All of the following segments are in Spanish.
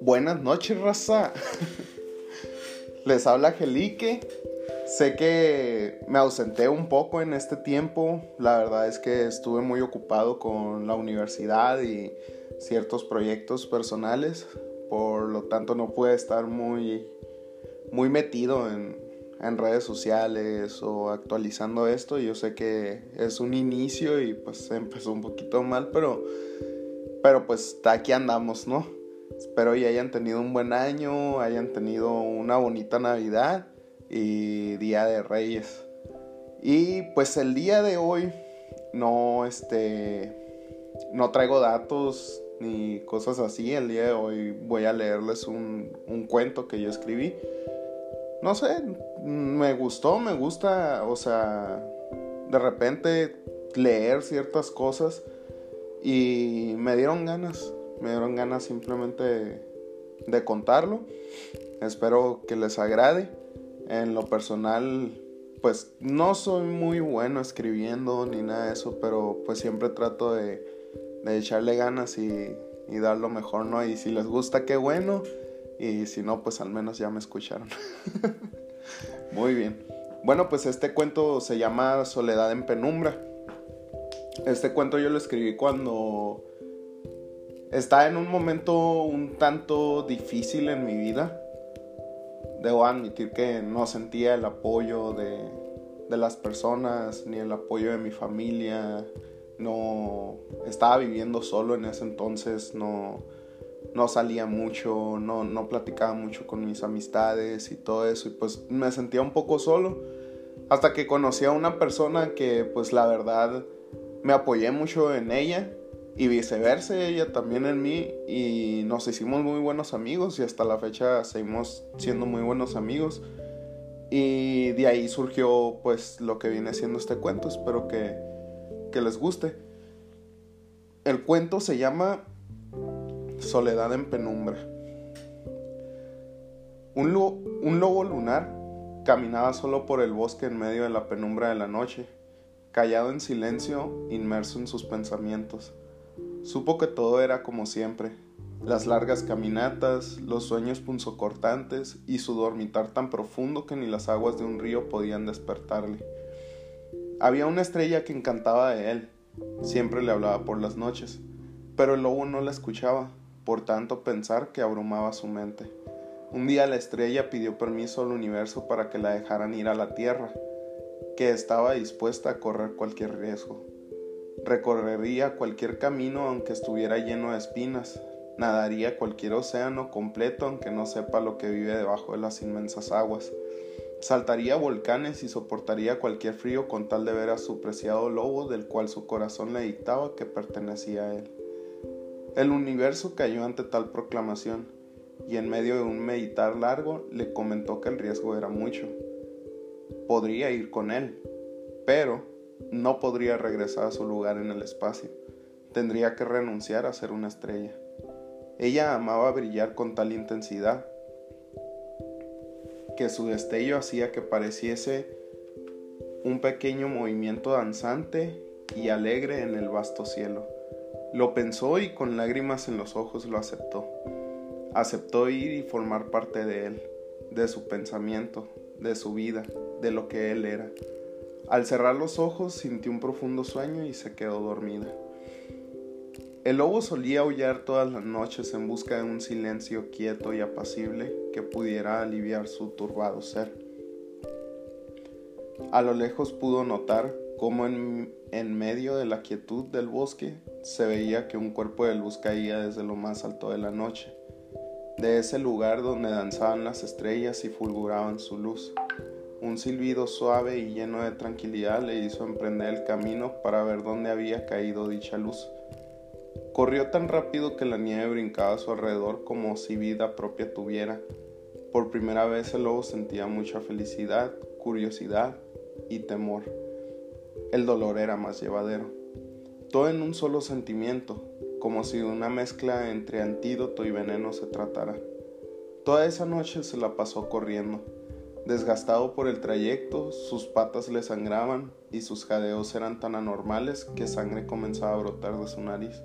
Buenas noches, raza. Les habla Gelique. Sé que me ausenté un poco en este tiempo. La verdad es que estuve muy ocupado con la universidad y ciertos proyectos personales. Por lo tanto, no pude estar muy, muy metido en, en redes sociales o actualizando esto. Yo sé que es un inicio y pues empezó un poquito mal, pero, pero pues aquí andamos, ¿no? Espero y hayan tenido un buen año, hayan tenido una bonita Navidad y Día de Reyes. Y pues el día de hoy no este no traigo datos ni cosas así. El día de hoy voy a leerles un, un cuento que yo escribí. No sé, me gustó, me gusta, o sea, de repente leer ciertas cosas y me dieron ganas me dieron ganas simplemente de, contarlo. Espero que les agrade. En lo personal, pues no soy muy bueno escribiendo ni nada de eso, pero pues siempre trato de, echarle ganas y, y, dar lo mejor, ¿no? Y si les gusta, qué bueno. Y si no, pues al menos ya me escucharon. muy bien. Bueno, pues este cuento se llama Soledad en Penumbra. Este cuento yo lo escribí cuando Está en un momento un tanto difícil en mi vida. Debo admitir que no sentía el apoyo de, las personas ni el apoyo de mi familia. No estaba viviendo solo en ese entonces, no, no salía mucho, no, no platicaba mucho con mis amistades y todo eso. Y pues me sentía un poco solo. Hasta que conocí a una persona que pues la verdad me apoyé mucho en ella y viceversa, ella también en mí y nos hicimos muy buenos amigos y hasta la fecha seguimos siendo muy buenos amigos y de ahí surgió pues lo que viene siendo este cuento, espero que, que les guste. El cuento se llama Soledad en penumbra. Un, lobo lunar caminaba solo por el bosque en medio de la penumbra de la noche, callado en silencio, inmerso en sus pensamientos. Supo que todo era como siempre, las largas caminatas, los sueños punzocortantes y su dormitar tan profundo que ni las aguas de un río podían despertarle. Había una estrella que encantaba de él, siempre le hablaba por las noches, pero el lobo no la escuchaba, por tanto pensar que abrumaba su mente. Un día la estrella pidió permiso al universo para que la dejaran ir a la Tierra, que estaba dispuesta a correr cualquier riesgo. Recorrería cualquier camino aunque estuviera lleno de espinas. Nadaría cualquier océano completo aunque no sepa lo que vive debajo de las inmensas aguas. Saltaría volcanes y soportaría cualquier frío con tal de ver a su preciado lobo del cual su corazón le dictaba que pertenecía a él. El universo cayó ante tal proclamación y en medio de un meditar largo le comentó que el riesgo era mucho. Podría ir con él, pero no podría regresar a su lugar en el espacio. Tendría que renunciar a ser una estrella. Ella amaba brillar con tal intensidad que su destello hacía que pareciese un pequeño movimiento danzante y alegre en el vasto cielo. Lo pensó y con lágrimas en los ojos lo aceptó. Aceptó ir y formar parte de él, de su pensamiento, de su vida, de lo que él era. Al cerrar los ojos sintió un profundo sueño y se quedó dormida. El lobo solía aullar todas las noches en busca de un silencio quieto y apacible que pudiera aliviar su turbado ser. A lo lejos pudo notar cómo en, en, medio de la quietud del bosque se veía que un cuerpo de luz caía desde lo más alto de la noche, de ese lugar donde danzaban las estrellas y fulguraban su luz. Un silbido suave y lleno de tranquilidad le hizo emprender el camino para ver dónde había caído dicha luz. Corrió tan rápido que la nieve brincaba a su alrededor como si vida propia tuviera. Por primera vez el lobo sentía mucha felicidad, curiosidad y temor. El dolor era más llevadero. Todo en un solo sentimiento, como si de una mezcla entre antídoto y veneno se tratara. Toda esa noche se la pasó corriendo Desgastado por el trayecto, sus patas le sangraban y sus jadeos eran tan anormales que sangre comenzaba a brotar de su nariz.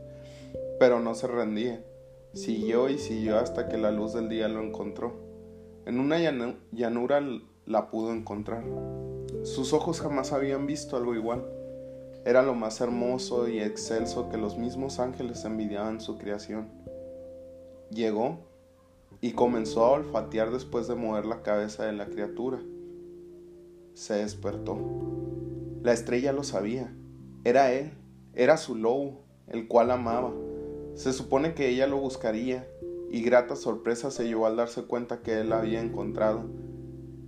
Pero no se rendía. Siguió y siguió hasta que la luz del día lo encontró. En una llanura la pudo encontrar. Sus ojos jamás habían visto algo igual. Era lo más hermoso y excelso que los mismos ángeles envidiaban su creación. Llegó y comenzó a olfatear después de mover la cabeza de la criatura. Se despertó. La estrella lo sabía. Era él, era su lobo, el cual amaba. Se supone que ella lo buscaría, y grata sorpresa se llevó al darse cuenta que él la había encontrado.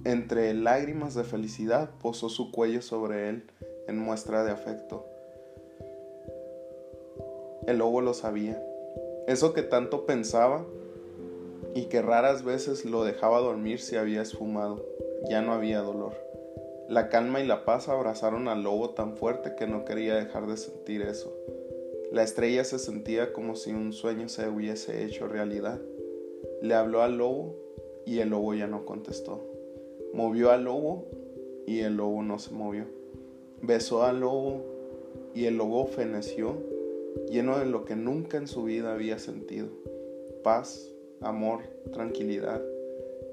Entre lágrimas de felicidad posó su cuello sobre él en muestra de afecto. El lobo lo sabía. Eso que tanto pensaba y que raras veces lo dejaba dormir se había esfumado. Ya no había dolor. La calma y la paz abrazaron al lobo tan fuerte que no quería dejar de sentir eso. La estrella se sentía como si un sueño se hubiese hecho realidad. Le habló al lobo y el lobo ya no contestó. Movió al lobo y el lobo no se movió. Besó al lobo y el lobo feneció, lleno de lo que nunca en su vida había sentido. Paz, amor, tranquilidad.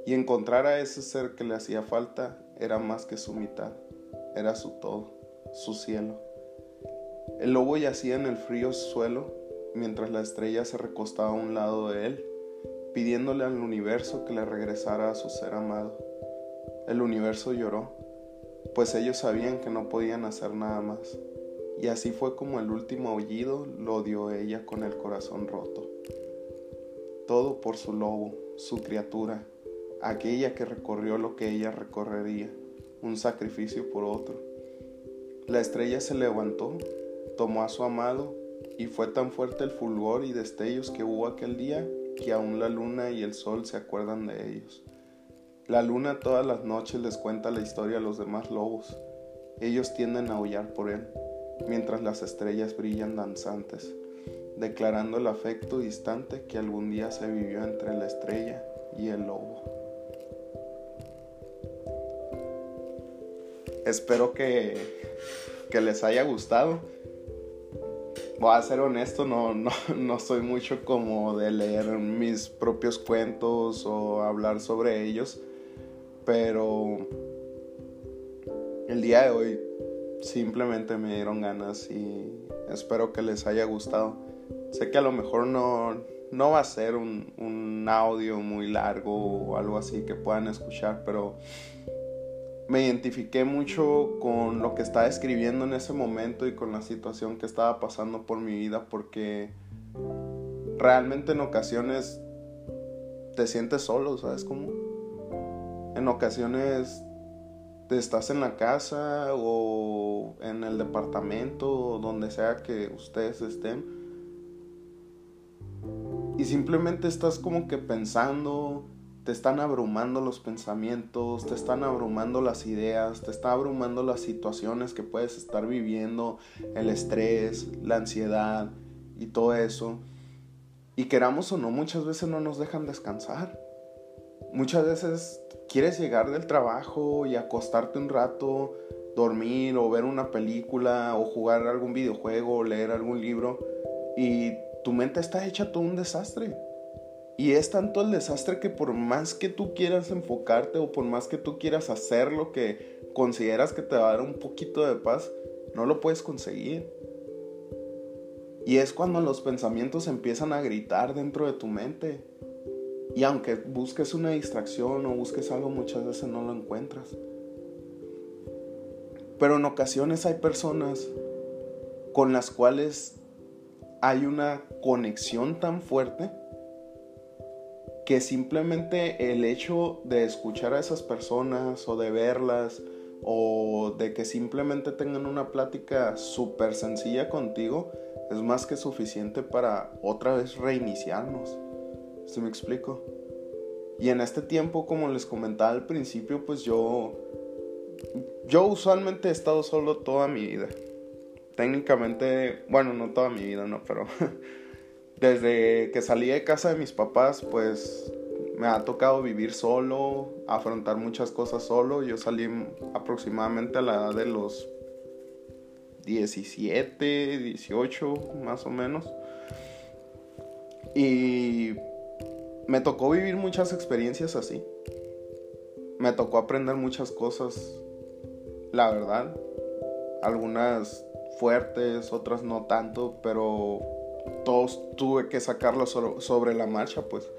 Y encontrar a ese ser que le hacía falta era más que su mitad, era su todo, su cielo. El lobo yacía en el frío suelo mientras la estrella se recostaba a un lado de él, pidiéndole al universo que le regresara a su ser amado. El universo lloró, pues ellos sabían que no podían hacer nada más, y así fue como el último aullido lo dio ella con el corazón roto. Todo por su lobo, su criatura, aquella que recorrió lo que ella recorrería, un sacrificio por otro. La estrella se levantó tomó a su amado, y fue tan fuerte el fulgor y destellos que hubo aquel día que aún la luna y el sol se acuerdan de ellos. La luna todas las noches les cuenta la historia a los demás lobos. Ellos tienden a aullar por él, mientras las estrellas brillan danzantes, declarando el afecto distante que algún día se vivió entre la estrella y el lobo. Espero que, que les haya gustado voy a ser honesto, no, no, no soy mucho como de leer mis propios cuentos o hablar sobre ellos, pero el día de hoy simplemente me dieron ganas y espero que les haya gustado. Sé que a lo mejor no, no va a ser un, un audio muy largo o algo así que puedan escuchar, pero me identifiqué mucho con lo que estaba escribiendo en ese momento y con la situación que estaba pasando por mi vida porque realmente en ocasiones te sientes solo, ¿sabes cómo? En ocasiones estás en la casa o en el departamento o donde sea que ustedes estén y simplemente estás como que pensando te están abrumando los pensamientos, te están abrumando las ideas, te está abrumando las situaciones que puedes estar viviendo, el estrés, la ansiedad y todo eso. Y queramos o no, muchas veces no nos dejan descansar. Muchas veces quieres llegar del trabajo y acostarte un rato, dormir o ver una película o jugar algún videojuego o leer algún libro y tu mente está hecha todo un desastre y es tanto el desastre que por más que tú quieras enfocarte o por más que tú quieras hacer lo que consideras que te va a dar un poquito de paz, no lo puedes conseguir. Y es cuando los pensamientos empiezan a gritar dentro de tu mente. Y aunque busques una distracción o busques algo, muchas veces no lo encuentras. Pero en ocasiones hay personas con las cuales hay una conexión tan fuerte que simplemente el hecho de escuchar a esas personas o de verlas o de que simplemente tengan una plática súper sencilla contigo es más que suficiente para otra vez reiniciarnos. ¿Sí me explico? Y en este tiempo, como les comentaba al principio, pues yo yo usualmente he estado solo toda mi vida. Técnicamente, bueno, no toda mi vida, no, pero desde que salí de casa de mis papás, pues me ha tocado vivir solo, afrontar muchas cosas solo. Yo salí aproximadamente a la edad de los 17, 18 más o menos. Y me tocó vivir muchas experiencias así. Me tocó aprender muchas cosas, la verdad. Algunas fuertes, otras no tanto, pero todos tuve que sacarlo sobre la marcha, pues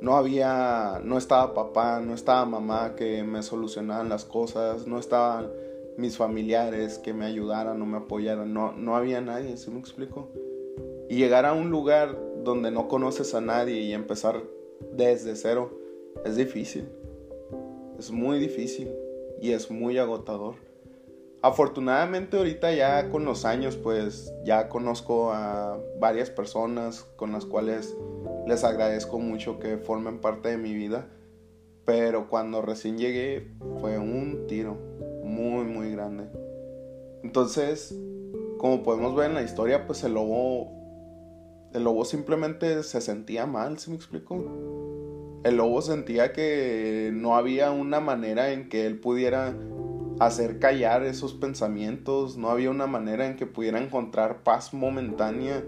no había, no estaba papá, no estaba mamá que me solucionaran las cosas, no estaban mis familiares que me ayudaran o me apoyaran, no, no había nadie, ¿sí me explico? Y llegar a un lugar donde no conoces a nadie y empezar desde cero es difícil, es muy difícil y es muy agotador. Afortunadamente ahorita ya con los años pues ya conozco a varias personas con las cuales les agradezco mucho que formen parte de mi vida. Pero cuando recién llegué fue un tiro muy muy grande. Entonces, como podemos ver en la historia, pues el lobo el lobo simplemente se sentía mal, ¿se me explico? El lobo sentía que no había una manera en que él pudiera hacer callar esos pensamientos, no había una manera en que pudiera encontrar paz momentánea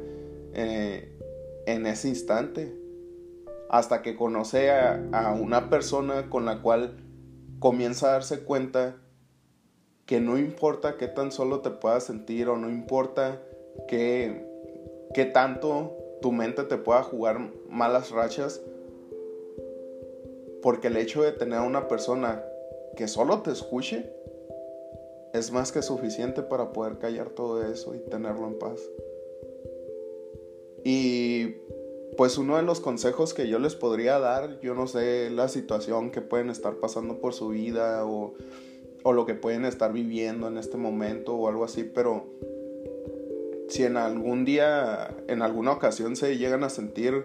eh, en ese instante. Hasta que conoce a, una persona con la cual comienza a darse cuenta que no importa qué tan solo te puedas sentir o no importa qué, qué tanto tu mente te pueda jugar malas rachas, porque el hecho de tener a una persona que solo te escuche es más que suficiente para poder callar todo eso y tenerlo en paz. Y pues uno de los consejos que yo les podría dar, yo no sé la situación que pueden estar pasando por su vida o, o lo que pueden estar viviendo en este momento o algo así, pero si en algún día, en alguna ocasión se llegan a sentir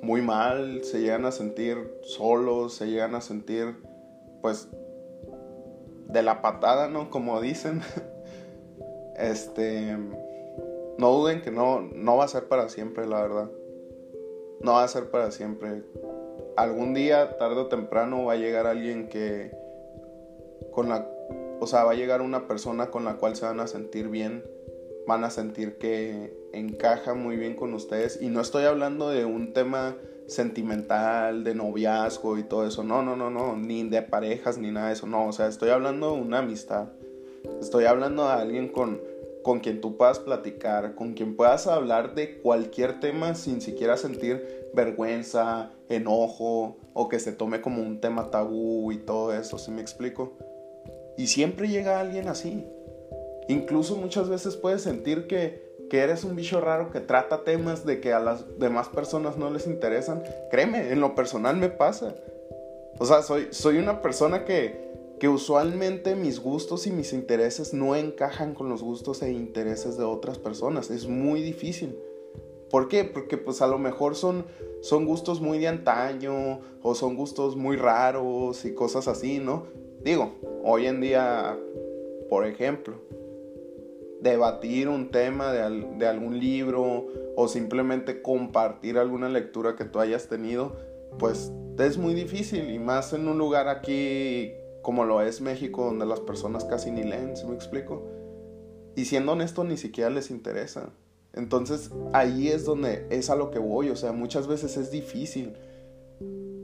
muy mal, se llegan a sentir solos, se llegan a sentir pues de la patada, ¿no? Como dicen. Este, no duden que no, no va a ser para siempre, la verdad. No va a ser para siempre. Algún día, tarde o temprano, va a llegar alguien que, con la, o sea, va a llegar una persona con la cual se van a sentir bien, van a sentir que encaja muy bien con ustedes. Y no estoy hablando de un tema sentimental, de noviazgo y todo eso. No, no, no, no, ni de parejas ni nada de eso. No, o sea, estoy hablando de una amistad. Estoy hablando de alguien con, con quien tú puedas platicar, con quien puedas hablar de cualquier tema sin siquiera sentir vergüenza, enojo o que se tome como un tema tabú y todo eso, ¿sí me explico? Y siempre llega alguien así. Incluso muchas veces puedes sentir que que eres un bicho raro que trata temas de que a las demás personas no les interesan. Créeme, en lo personal me pasa. O sea, soy, soy una persona que, que usualmente mis gustos y mis intereses no encajan con los gustos e intereses de otras personas. Es muy difícil. ¿Por qué? Porque pues a lo mejor son, son gustos muy de antaño o son gustos muy raros y cosas así, ¿no? Digo, hoy en día, por ejemplo, debatir un tema de, de, algún libro o simplemente compartir alguna lectura que tú hayas tenido, pues es muy difícil y más en un lugar aquí como lo es México donde las personas casi ni leen, ¿se me explico? Y siendo honesto ni siquiera les interesa. Entonces ahí es donde es a lo que voy, o sea, muchas veces es difícil,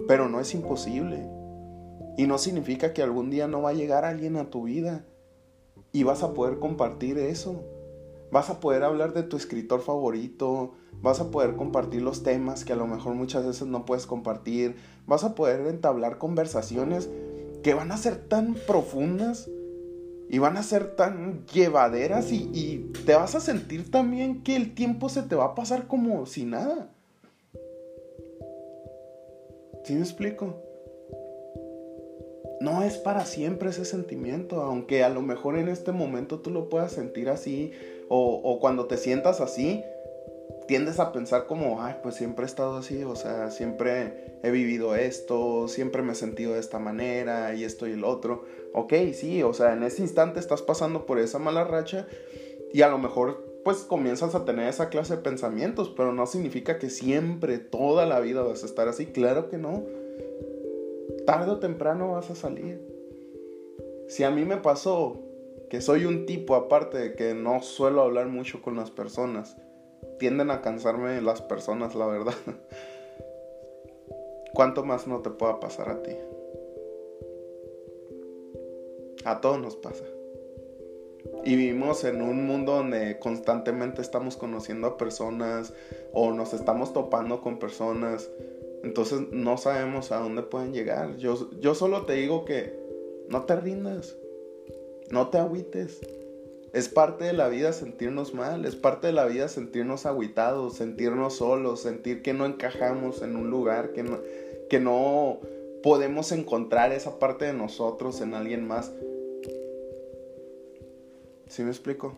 pero no es imposible. Y no significa que algún día no va a llegar alguien a tu vida y vas a poder compartir eso. Vas a poder hablar de tu escritor favorito, vas a poder compartir los temas que a lo mejor muchas veces no puedes compartir, vas a poder entablar conversaciones que van a ser tan profundas y van a ser tan llevaderas y, te vas a sentir también que el tiempo se te va a pasar como si nada. ¿Sí me explico? No es para siempre ese sentimiento, aunque a lo mejor en este momento tú lo puedas sentir así, o, cuando te sientas así, tiendes a pensar como, ay, pues siempre he estado así, o sea, siempre he vivido esto, siempre me he sentido de esta manera y esto y el otro. Ok, sí, o sea, en ese instante estás pasando por esa mala racha y a lo mejor pues comienzas a tener esa clase de pensamientos, pero no significa que siempre, toda la vida vas a estar así. Claro que no. Tarde o temprano vas a salir. Si a mí me pasó que soy un tipo, aparte de que no suelo hablar mucho con las personas, tienden a cansarme las personas, la verdad. ¿Cuánto más no te pueda pasar a ti? A todos nos pasa. Y vivimos en un mundo donde constantemente estamos conociendo a personas o nos estamos topando con personas. Entonces no sabemos a dónde pueden llegar. Yo, yo solo te digo que no te rindas. No te agüites. Es parte de la vida sentirnos mal, es parte de la vida sentirnos agüitados, sentirnos solos, sentir que no encajamos en un lugar, que no, que no podemos encontrar esa parte de nosotros en alguien más. ¿Sí me explico?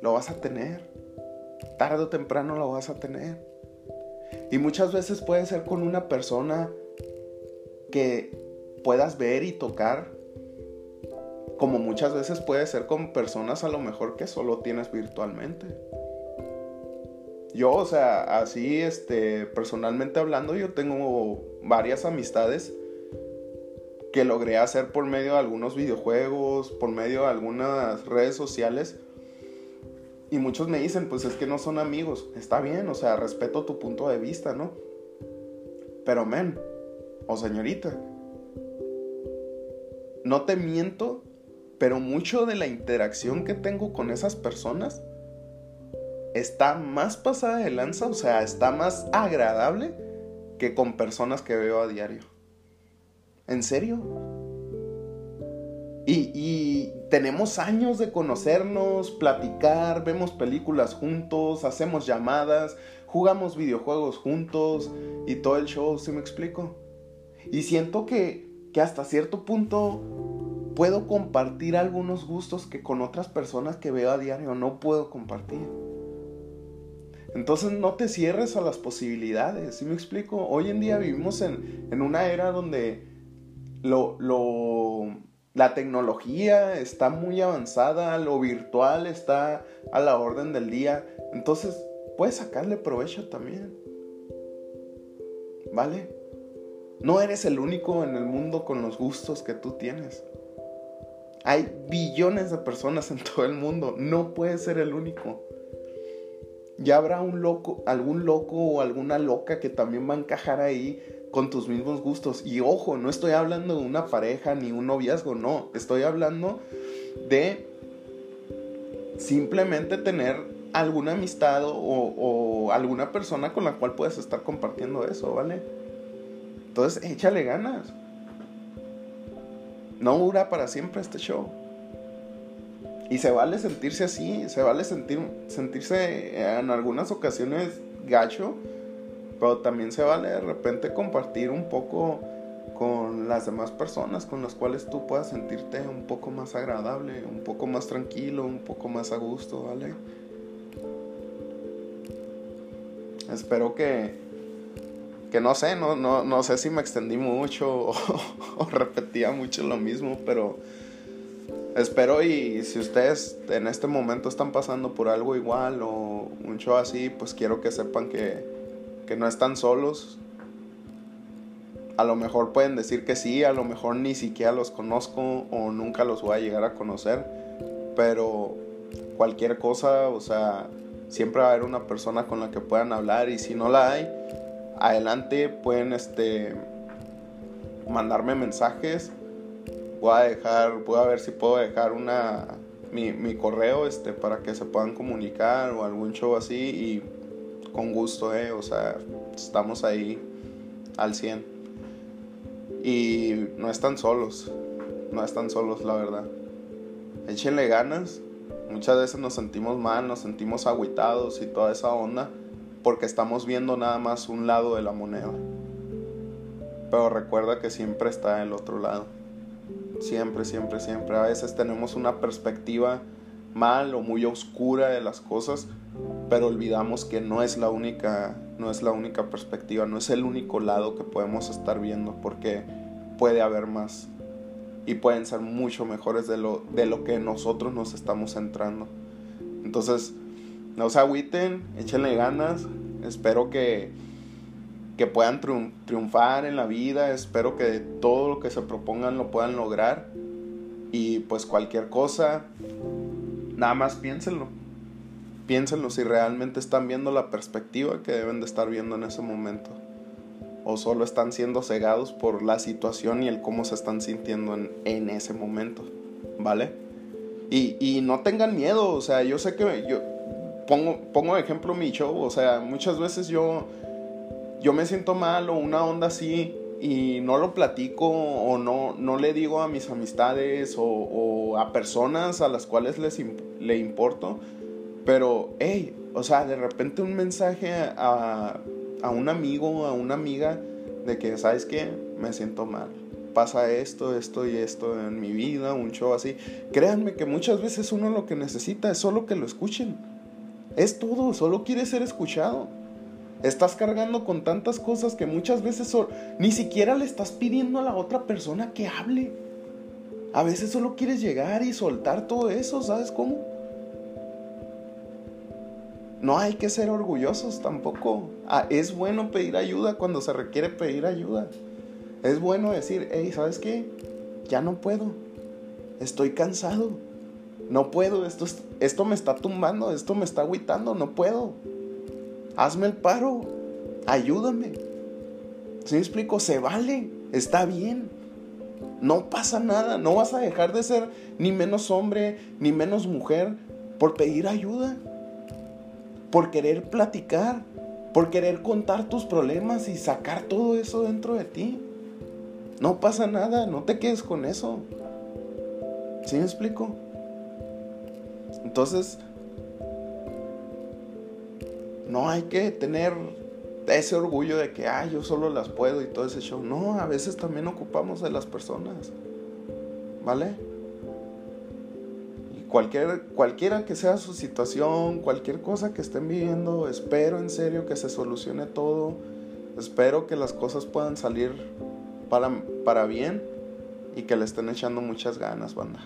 Lo vas a tener. Tarde o temprano lo vas a tener. Y muchas veces puede ser con una persona que puedas ver y tocar. Como muchas veces puede ser con personas a lo mejor que solo tienes virtualmente. Yo, o sea, así, este, personalmente hablando, yo tengo varias amistades que logré hacer por medio de algunos videojuegos, por medio de algunas redes sociales. Y muchos me dicen, pues es que no son amigos. Está bien, o sea, respeto tu punto de vista, ¿no? Pero, men, o señorita, no te miento, pero mucho de la interacción que tengo con esas personas está más pasada de lanza, o sea, está más agradable que con personas que veo a diario. ¿En serio? Y, tenemos años de conocernos, platicar, vemos películas juntos, hacemos llamadas, jugamos videojuegos juntos y todo el show, ¿sí me explico? Y siento que, que hasta cierto punto puedo compartir algunos gustos que con otras personas que veo a diario no puedo compartir. Entonces no te cierres a las posibilidades, ¿sí me explico? Hoy en día vivimos en, en una era donde lo, lo, la tecnología está muy avanzada, lo virtual está a la orden del día. Entonces, puedes sacarle provecho también. ¿Vale? No eres el único en el mundo con los gustos que tú tienes. Hay billones de personas en todo el mundo. No puedes ser el único. Ya habrá un loco, algún loco o alguna loca que también va a encajar ahí con tus mismos gustos. Y ojo, no estoy hablando de una pareja ni un noviazgo, no. Estoy hablando de simplemente tener alguna amistad o, alguna persona con la cual puedes estar compartiendo eso, ¿vale? Entonces, échale ganas. No dura para siempre este show. Y se vale sentirse así, se vale sentir, sentirse en algunas ocasiones gacho pero también se vale de repente compartir un poco con las demás personas con las cuales tú puedas sentirte un poco más agradable, un poco más tranquilo, un poco más a gusto, ¿vale? Espero que, que no sé, no, no, no sé si me extendí mucho o, o, repetía mucho lo mismo, pero espero y si ustedes en este momento están pasando por algo igual o un show así, pues quiero que sepan que que no están solos. A lo mejor pueden decir que sí, a lo mejor ni siquiera los conozco o nunca los voy a llegar a conocer, pero cualquier cosa, o sea, siempre va a haber una persona con la que puedan hablar y si no la hay, adelante pueden este mandarme mensajes. Voy a dejar, voy a ver si puedo dejar una mi, mi correo este para que se puedan comunicar o algún show así y con gusto, ¿eh? O sea, estamos ahí al 100. Y no están solos, no están solos, la verdad. Échenle ganas. Muchas veces nos sentimos mal, nos sentimos agüitados y toda esa onda porque estamos viendo nada más un lado de la moneda. Pero recuerda que siempre está el otro lado. Siempre, siempre, siempre. A veces tenemos una perspectiva mal o muy oscura de las cosas pero olvidamos que no es la única no es la única perspectiva, no es el único lado que podemos estar viendo porque puede haber más y pueden ser mucho mejores de lo, de lo que nosotros nos estamos centrando. Entonces, no se agüiten, échenle ganas. Espero que, que puedan triunfar en la vida. Espero que todo lo que se propongan lo puedan lograr. Y pues cualquier cosa, nada más piénsenlo. Piénsenlo si realmente están viendo la perspectiva que deben de estar viendo en ese momento. O solo están siendo cegados por la situación y el cómo se están sintiendo en, en ese momento. ¿Vale? Y, y, no tengan miedo, o sea, yo sé que yo, pongo, pongo ejemplo mi show, o sea, muchas veces yo, yo me siento mal o una onda así y no lo platico o no, no le digo a mis amistades o, a personas a las cuales les le importo, pero, hey, o sea, de repente un mensaje a, a un amigo, a una amiga, de que, ¿sabes qué? Me siento mal pasa esto, esto y esto en mi vida, un show así. Créanme que muchas veces uno lo que necesita es solo que lo escuchen. Es todo, solo quiere ser escuchado. Estás cargando con tantas cosas que muchas veces ni siquiera le estás pidiendo a la otra persona que hable. A veces solo quieres llegar y soltar todo eso, ¿sabes cómo? No hay que ser orgullosos tampoco. Ah, es bueno pedir ayuda cuando se requiere pedir ayuda. Es bueno decir, hey, ¿sabes qué? Ya no puedo. Estoy cansado no puedo, esto, esto me está tumbando, esto me está agüitando, no puedo. Hazme el paro, ayúdame. Si me explico? Se vale, está bien. No pasa nada, no vas a dejar de ser ni menos hombre, ni menos mujer por pedir ayuda, por querer platicar, por querer contar tus problemas y sacar todo eso dentro de ti. No pasa nada, no te quedes con eso. ¿Sí me explico? Entonces, no hay que tener ese orgullo de que, ah, yo solo las puedo y todo ese show. No, a veces también ocupamos de las personas. ¿Vale? Cualquier, cualquiera que sea su situación, cualquier cosa que estén viviendo, espero en serio que se solucione todo. Espero que las cosas puedan salir para, para bien y que le estén echando muchas ganas, banda.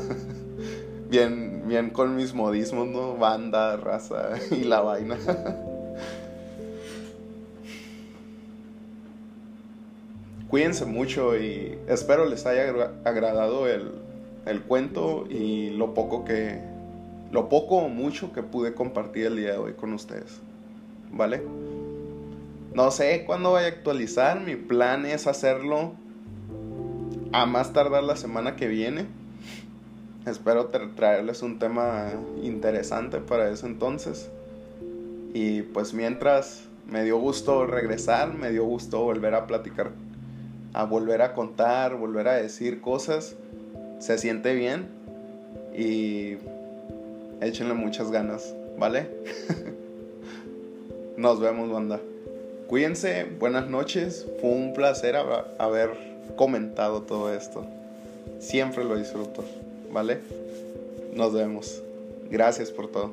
bien, bien con mis modismos, ¿no? Banda, raza y la vaina. Cuídense mucho y espero les haya agradado el, el cuento y lo poco que, lo poco o mucho que pude compartir el día de hoy con ustedes. ¿Vale? No sé cuándo voy a actualizar, mi plan es hacerlo a más tardar la semana que viene Espero traerles un tema interesante para ese entonces. Y pues mientras me dio gusto regresar, me dio gusto volver a platicar, a volver a contar, volver a decir cosas. Se siente bien y échenle muchas ganas, ¿vale? Nos vemos, banda. Cuídense, buenas noches. Fue un placer haber comentado todo esto. Siempre lo disfruto. ¿vale? Nos vemos. Gracias por todo.